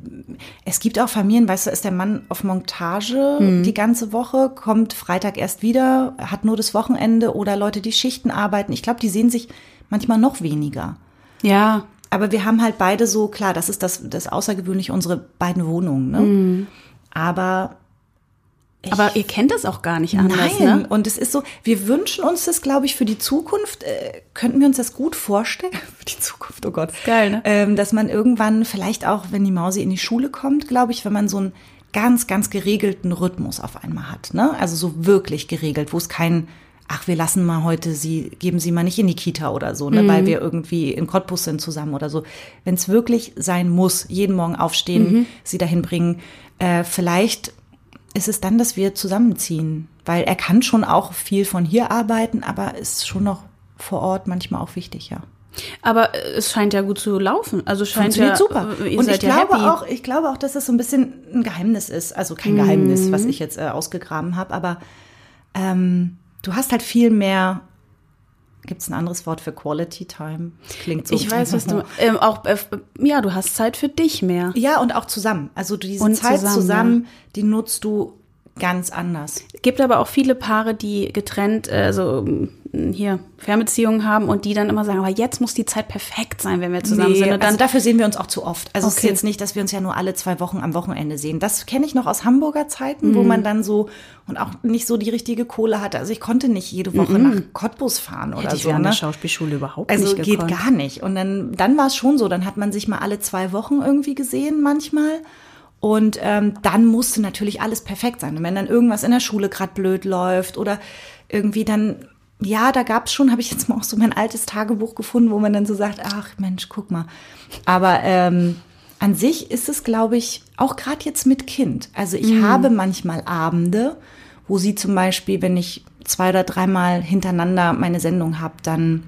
es gibt auch Familien, weißt du, ist der Mann auf Montage Mhm. die ganze Woche, kommt Freitag erst wieder, hat nur das Wochenende oder Leute, die Schichten arbeiten. Ich glaube, die sehen sich manchmal noch weniger. Ja, Aber wir haben halt beide so, klar, das ist das, das Außergewöhnliche, unsere beiden Wohnungen. Ne? Mhm. Aber aber ihr kennt das auch gar nicht anders, Nein, ne? und es ist so, wir wünschen uns das, glaube ich, für die Zukunft, äh, könnten wir uns das gut vorstellen, [LAUGHS] für die Zukunft, oh Gott. Geil, ne? Ähm, dass man irgendwann, vielleicht auch, wenn die Mausi in die Schule kommt, glaube ich, wenn man so einen ganz, ganz geregelten Rhythmus auf einmal hat, ne? Also so wirklich geregelt, wo es kein, ach, wir lassen mal heute sie, geben sie mal nicht in die Kita oder so, ne? Weil wir irgendwie in Cottbus sind zusammen oder so. Wenn es wirklich sein muss, jeden Morgen aufstehen, sie dahin bringen, äh, vielleicht ist es dann, dass wir zusammenziehen. Weil er kann schon auch viel von hier arbeiten, aber ist schon noch vor Ort manchmal auch wichtig, ja. Aber äh, es scheint ja gut zu laufen. Also scheint Funktioniert ja, super. äh, Und ich ja glaube happy. auch, ich glaube auch, dass das so ein bisschen ein Geheimnis ist. Also kein Mhm. Geheimnis, was ich jetzt äh, ausgegraben habe, aber ähm, du hast halt viel mehr. Gibt es ein anderes Wort für Quality Time? Das klingt so. Ich weiß, was du ähm, auch äh, ja, du hast Zeit für dich mehr. Ja, und auch zusammen. Also diese Und Zeit zusammen, zusammen, die nutzt du ganz anders. Gibt aber auch viele Paare, die getrennt, so mm, hier Fernbeziehungen haben und die dann immer sagen, aber jetzt muss die Zeit perfekt sein, wenn wir zusammen Nee, sind. Und dann also dafür sehen wir uns auch zu oft. Also es ist Okay. jetzt nicht, dass wir uns ja nur alle zwei Wochen am Wochenende sehen. Das kenne ich noch aus Hamburger Zeiten, wo Mhm. man dann so und auch nicht so die richtige Kohle hatte. Also ich konnte nicht jede Woche nach Cottbus fahren oder Mhm. hätte ich so. während Ne? der Schauspielschule überhaupt Also nicht geht gekonnt. gar nicht. Und dann, dann war es schon so, dann hat man sich mal alle zwei Wochen irgendwie gesehen manchmal. Und ähm, dann musste natürlich alles perfekt sein. Und wenn dann irgendwas in der Schule gerade blöd läuft oder irgendwie dann, ja, da gab's schon, habe ich jetzt mal auch so mein altes Tagebuch gefunden, wo man dann so sagt, ach Mensch, guck mal. Aber ähm, an sich ist es, glaube ich, auch gerade jetzt mit Kind. Also ich habe manchmal Abende, wo sie zum Beispiel, wenn ich zwei oder dreimal hintereinander meine Sendung habe, dann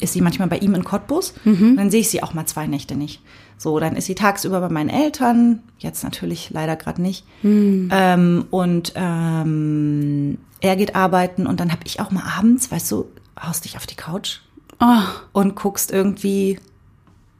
ist sie manchmal bei ihm in Cottbus. Dann sehe ich sie auch mal zwei Nächte nicht. So, dann ist sie tagsüber bei meinen Eltern, jetzt natürlich leider gerade nicht. Ähm, und ähm, er geht arbeiten und dann habe ich auch mal abends, weißt du, haust dich auf die Couch Oh, und guckst irgendwie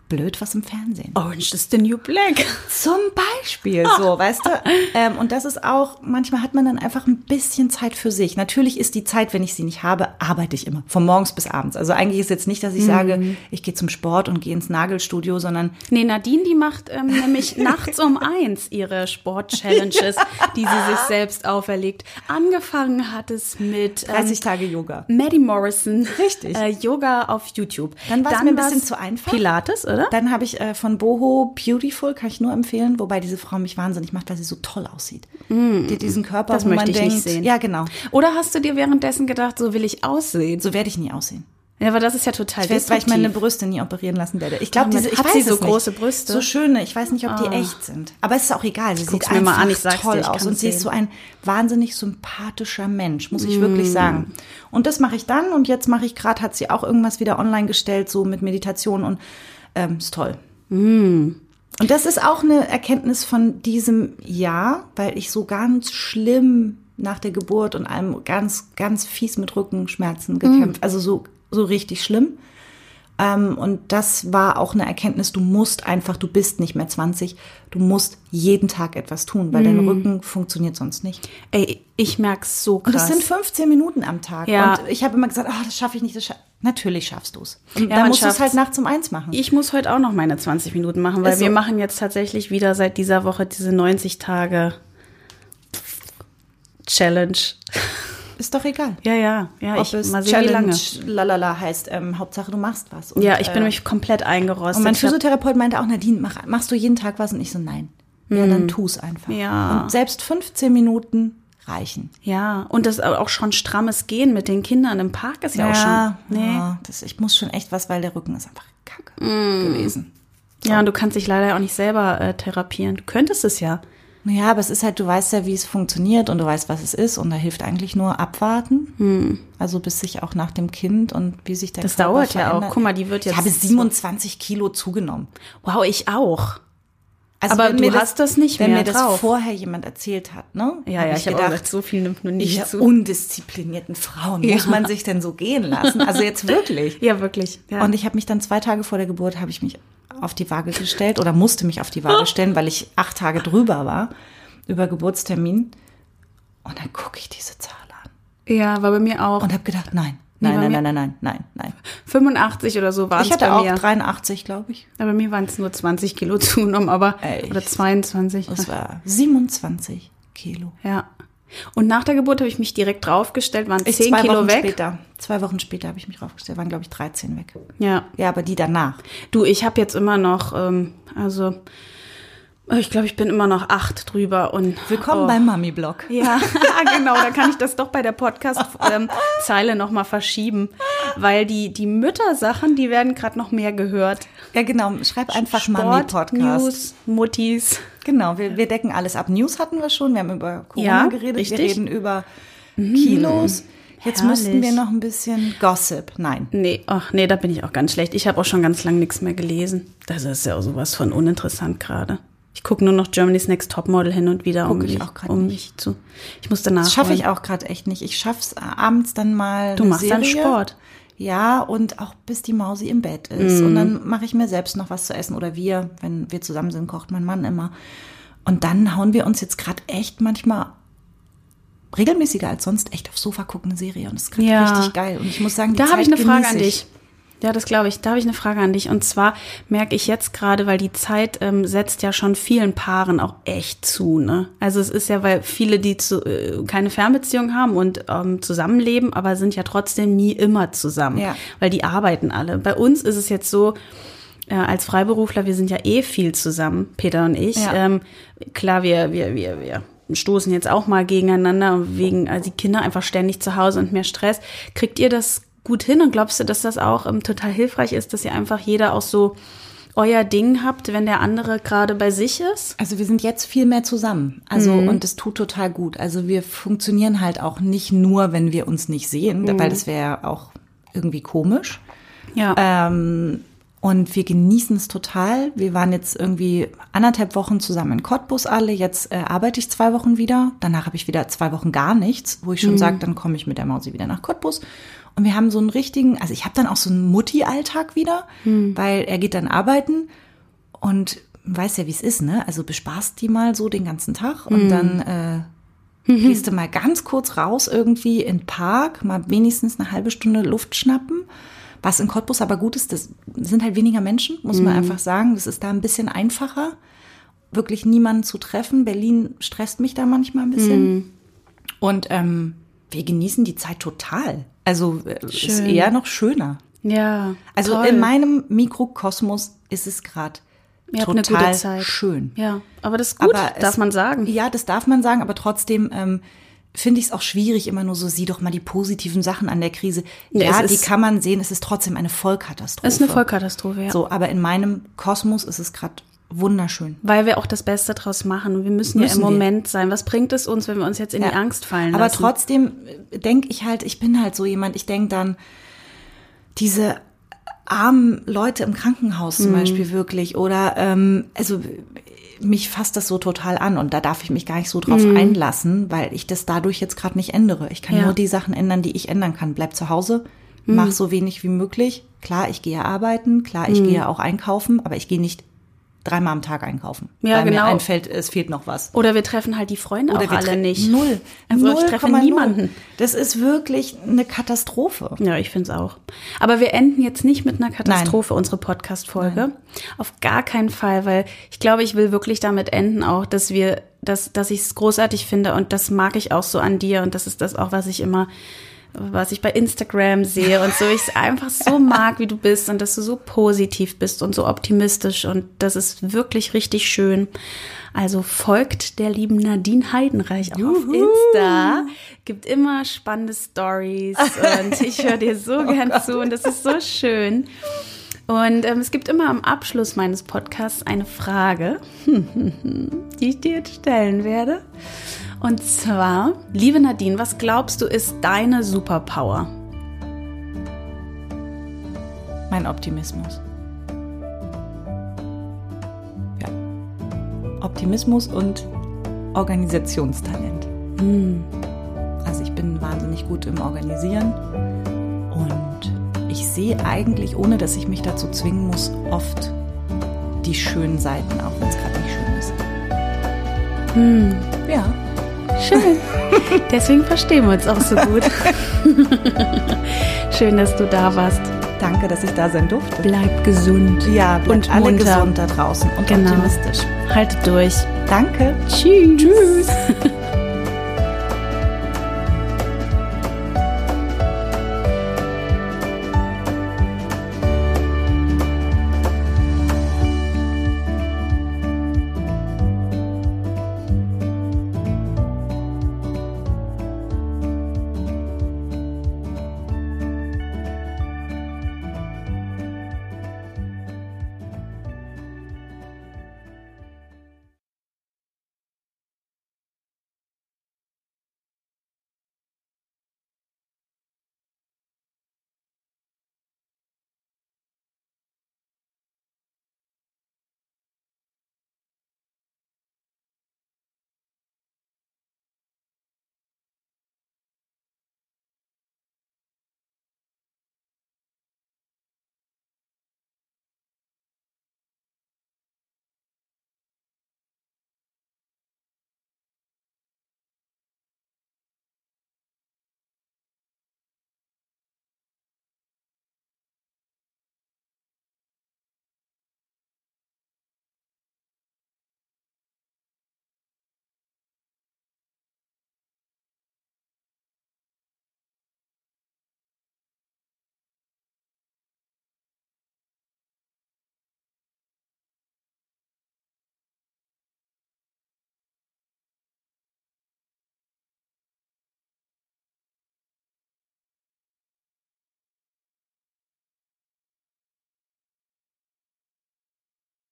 blöd was im Fernsehen. Orange is the new black. Zum Beispiel [LAUGHS] so, weißt du? Ähm, und das ist auch, manchmal hat man dann einfach ein bisschen Zeit für sich. Natürlich ist die Zeit, wenn ich sie nicht habe, arbeite ich immer. Von morgens bis abends. Also eigentlich ist jetzt nicht, dass ich sage, ich gehe zum Sport und gehe ins Nagelstudio, sondern Nee, Nadine, die macht ähm, nämlich [LAUGHS] nachts um eins ihre Sport-Challenges, die sie sich selbst auferlegt. Angefangen hat es mit ähm, 30 Tage Yoga. Maddie Morrison. Richtig. Äh, Yoga auf YouTube. Dann war's mir ein bisschen zu einfach. Pilates, oder? Dann habe ich äh, von Boho Beautiful, kann ich nur empfehlen, wobei diese Frau mich wahnsinnig macht, weil sie so toll aussieht. Die hat diesen Körper, Mm. Das wo möchte man ich denkt, nicht sehen. ja genau, Oder hast du dir währenddessen gedacht, so will ich aussehen? so werde ich nie aussehen. Ja, aber das ist ja total Ich weiß, weil ich meine. Brüste nie operieren lassen werde. Ich glaube, diese ich hat weiß sie so große Brüste? Ah. So schöne. Ich weiß nicht, ob die echt sind. Aber es ist auch egal. Sie guck's sieht einfach an, ich toll dir, ich aus und sie ist so ein wahnsinnig sympathischer Mensch, muss ich Mm. wirklich sagen. Und das mache ich dann und jetzt mache ich gerade, hat sie auch irgendwas wieder online gestellt, so mit Meditation und ähm, ist toll. Mm. Und das ist auch eine Erkenntnis von diesem Jahr, weil ich so ganz schlimm nach der Geburt und allem ganz, ganz fies mit Rückenschmerzen gekämpft. Also so, so richtig schlimm. Ähm, und das war auch eine Erkenntnis, du musst einfach, du bist nicht mehr 20, du musst jeden Tag etwas tun, weil dein Rücken funktioniert sonst nicht. Ey, ich merk's so Und krass. das sind 15 Minuten am Tag. Ja. Und ich habe immer gesagt, oh, das schaffe ich nicht. Das scha Natürlich schaffst du es. Und Ja, dann man musst du es halt nachts um eins machen. ich muss heute auch noch meine 20 Minuten machen, weil Ist so. wir machen jetzt tatsächlich wieder seit dieser Woche diese 90 Tage Challenge. [LAUGHS] Ist doch egal. Ja, ja, ja. Ob Ich es mal sehen, Challenge, lange. lalala heißt, ähm, Hauptsache du machst was. Und, Ja, ich bin äh, nämlich komplett eingerostet. Und mein Physiotherapeut meinte auch, Nadine, mach, machst du jeden Tag was? Und ich so, nein. Ja, dann tu's einfach. Hm. Ja. Und selbst 15 Minuten reichen. Ja, und das auch schon strammes Gehen mit den Kindern im Park ist ja, auch schon. Nee. ja, das, ich muss schon echt was, weil der Rücken ist einfach kacke Mm. gewesen. Ja, und du kannst dich leider auch nicht selber äh, therapieren. Du könntest es ja. Ja, aber es ist halt, du weißt ja, wie es funktioniert und du weißt, was es ist und da hilft eigentlich nur abwarten. Also bis sich auch nach dem Kind und wie sich der Hm. Das Körper dauert ja auch. verändert. Guck mal, die wird jetzt Ich habe so- 27 Kilo zugenommen. Wow, ich auch. Also Aber wenn du mir hast das nicht wenn mehr mir das drauf. vorher jemand erzählt hat, ne? Ja, hab ja, ich habe auch gesagt, so viel nimmt man nicht zu. undisziplinierten Frauen, muss Ja. man sich denn so gehen lassen? Also jetzt wirklich. [LAUGHS] Ja, wirklich. Ja. Und ich habe mich dann zwei Tage vor der Geburt, habe ich mich auf die Waage gestellt oder musste mich auf die Waage stellen, weil ich acht Tage drüber war, über Geburtstermin. Und dann gucke ich diese Zahl an ja, war bei mir auch. und habe gedacht, nein, nein, nein, nein, nein, nein, nein, nein. 85 oder so waren es Ich hatte auch mir. 83, glaube ich. Aber bei mir waren es nur 20 Kilo [LAUGHS] zugenommen, aber Echt? oder 22. Das war 27 Kilo. Ja. Und nach der Geburt habe ich mich direkt draufgestellt, waren Ich 10 zwei Kilo Wochen weg. später. Zwei Wochen später habe ich mich draufgestellt, waren glaube ich 13 weg. Ja. Ja, aber die danach. Du, ich habe jetzt immer noch, ähm, also ich glaube, ich bin immer noch acht drüber und Willkommen oh. beim Mami-Blog. [LAUGHS] Ja, [LAUGHS] genau, da kann ich das doch bei der Podcast-Zeile ähm, nochmal verschieben, weil die, die Müttersachen, die werden gerade noch mehr gehört. Ja, genau. Schreib einfach Sport, Mami-Podcast. News, Muttis. Genau, wir, wir decken alles ab. News hatten wir schon, wir haben über Corona Ja, geredet, richtig. wir reden über Kilos. Jetzt müssten wir herrlich. noch ein bisschen Gossip. Nein. Nee, ach nee, da bin ich auch ganz schlecht. Ich habe auch schon ganz lange nichts mehr gelesen. Das ist ja auch sowas von uninteressant gerade. Ich gucke nur noch Germany's Next Topmodel hin und wieder, um, mich, um mich zu. Ich muss danach. Das schaffe ich auch gerade echt nicht. Ich schaff's abends dann mal. Du machst dann Serie. Sport. Ja, und auch bis die Mausi im Bett ist. Mhm. Und dann mache ich mir selbst noch was zu essen. Oder wir, wenn wir zusammen sind, kocht mein Mann immer. Und dann hauen wir uns jetzt gerade echt manchmal regelmäßiger als sonst echt aufs Sofa gucken eine Serie. Und das ist gerade Ja. richtig geil. Und ich muss sagen, die Da habe ich eine Frage genieße an ich. dich. Ja, das glaube ich. Da habe ich eine Frage an dich. Und zwar merke ich jetzt gerade, weil die Zeit ähm, setzt ja schon vielen Paaren auch echt zu. Ne? Also es ist ja, weil viele, die zu, äh, keine Fernbeziehung haben und ähm, zusammenleben, aber sind ja trotzdem nie immer zusammen, Ja. weil die arbeiten alle. Bei uns ist es jetzt so, äh, als Freiberufler, wir sind ja eh viel zusammen, Peter und ich. Ja. Ähm, klar, wir, wir, wir, wir stoßen jetzt auch mal gegeneinander wegen also die Kinder einfach ständig zu Hause und mehr Stress. Kriegt ihr das gut hin und glaubst du, dass das auch ähm, total hilfreich ist, dass ihr einfach jeder auch so euer Ding habt, wenn der andere gerade bei sich ist? Also wir sind jetzt viel mehr zusammen. Also Mhm. und es tut total gut. Also wir funktionieren halt auch nicht nur, wenn wir uns nicht sehen, Mhm. weil das wäre auch irgendwie komisch. Ja. Ähm, und wir genießen es total. Wir waren jetzt irgendwie anderthalb Wochen zusammen in Cottbus alle. Jetzt äh, arbeite ich zwei Wochen wieder. Danach habe ich wieder zwei Wochen gar nichts, wo ich Mhm. schon sage, dann komme ich mit der Mausi wieder nach Cottbus. Und wir haben so einen richtigen, also ich habe dann auch so einen Mutti-Alltag wieder, Mhm. weil er geht dann arbeiten und weiß ja, wie es ist, ne? Also bespaßt die mal so den ganzen Tag Mhm. und dann äh, gehst du mal ganz kurz raus irgendwie in den Park, mal wenigstens eine halbe Stunde Luft schnappen. Was in Cottbus aber gut ist, das sind halt weniger Menschen, muss man einfach sagen. Das ist da ein bisschen einfacher, wirklich niemanden zu treffen. Berlin stresst mich da manchmal ein bisschen. Und ähm, wir genießen die Zeit total. Also äh, ist Schön. eher noch schöner. ja. Also toll. in meinem Mikrokosmos ist es gerade total schön. Ja, aber das ist gut, Aber darf es- man sagen. Ja, das darf man sagen, aber trotzdem ähm, finde ich es auch schwierig, immer nur so, sieh doch mal die positiven Sachen an der Krise. Ja, Ja, es die ist- kann man sehen, es ist trotzdem eine Vollkatastrophe. Das ist eine Vollkatastrophe, ja. So, aber in meinem Kosmos ist es gerade wunderschön. Weil wir auch das Beste draus machen. Wir müssen, Müssen ja im wir. Moment sein. Was bringt es uns, wenn wir uns jetzt in die Ja. Angst fallen Aber lassen? trotzdem denke ich halt, ich bin halt so jemand, ich denke dann, diese armen Leute im Krankenhaus Mhm. zum Beispiel wirklich oder ähm, also mich fasst das so total an und da darf ich mich gar nicht so drauf einlassen, weil ich das dadurch jetzt gerade nicht ändere. Ich kann Mhm. Ja. Mhm. nur die Sachen ändern, die ich ändern kann. Bleib zu Hause, mach so wenig wie möglich. Klar, ich gehe arbeiten, klar, Mhm. ich gehe auch einkaufen, aber ich gehe nicht dreimal am Tag einkaufen. Ja, weil genau. mir einfällt, es fehlt noch was. Oder wir treffen halt die Freunde Oder auch wir alle nicht. Null. Also ich Null treffe Komma null. niemanden. Das ist wirklich eine Katastrophe. Ja, ich finde es auch. Aber wir enden jetzt nicht mit einer Katastrophe, unsere Podcast-Folge. Auf gar keinen Fall, weil ich glaube, ich will wirklich damit enden auch, dass wir, dass, dass ich es großartig finde und das mag ich auch so an dir und das ist das auch, was ich immer, was ich bei Instagram sehe und so, ich es einfach so mag, wie du bist und dass du so positiv bist und so optimistisch und das ist wirklich richtig schön. Also folgt der lieben Nadine Heidenreich auch auf Insta. Gibt immer spannende Stories und ich höre dir so [LAUGHS] gern zu und das ist so schön. Und ähm, es gibt immer am Abschluss meines Podcasts eine Frage, [LAUGHS] die ich dir jetzt stellen werde. Und zwar, liebe Nadine, was glaubst du ist deine Superpower? Mein Optimismus. Ja. Optimismus und Organisationstalent. Hm. Also ich bin wahnsinnig gut im Organisieren und ich sehe eigentlich, ohne dass ich mich dazu zwingen muss, oft die schönen Seiten, auch wenn es gerade nicht schön ist. Hm. Ja. Schön. [LAUGHS] Deswegen verstehen wir uns auch so gut. [LAUGHS] Schön, dass du da warst. Danke, dass ich da sein durfte. Bleib gesund. Ja, bleibt und alle munter. gesund da draußen und Genau. optimistisch. Haltet durch. Danke. Tschüss. Tschüss. [LAUGHS]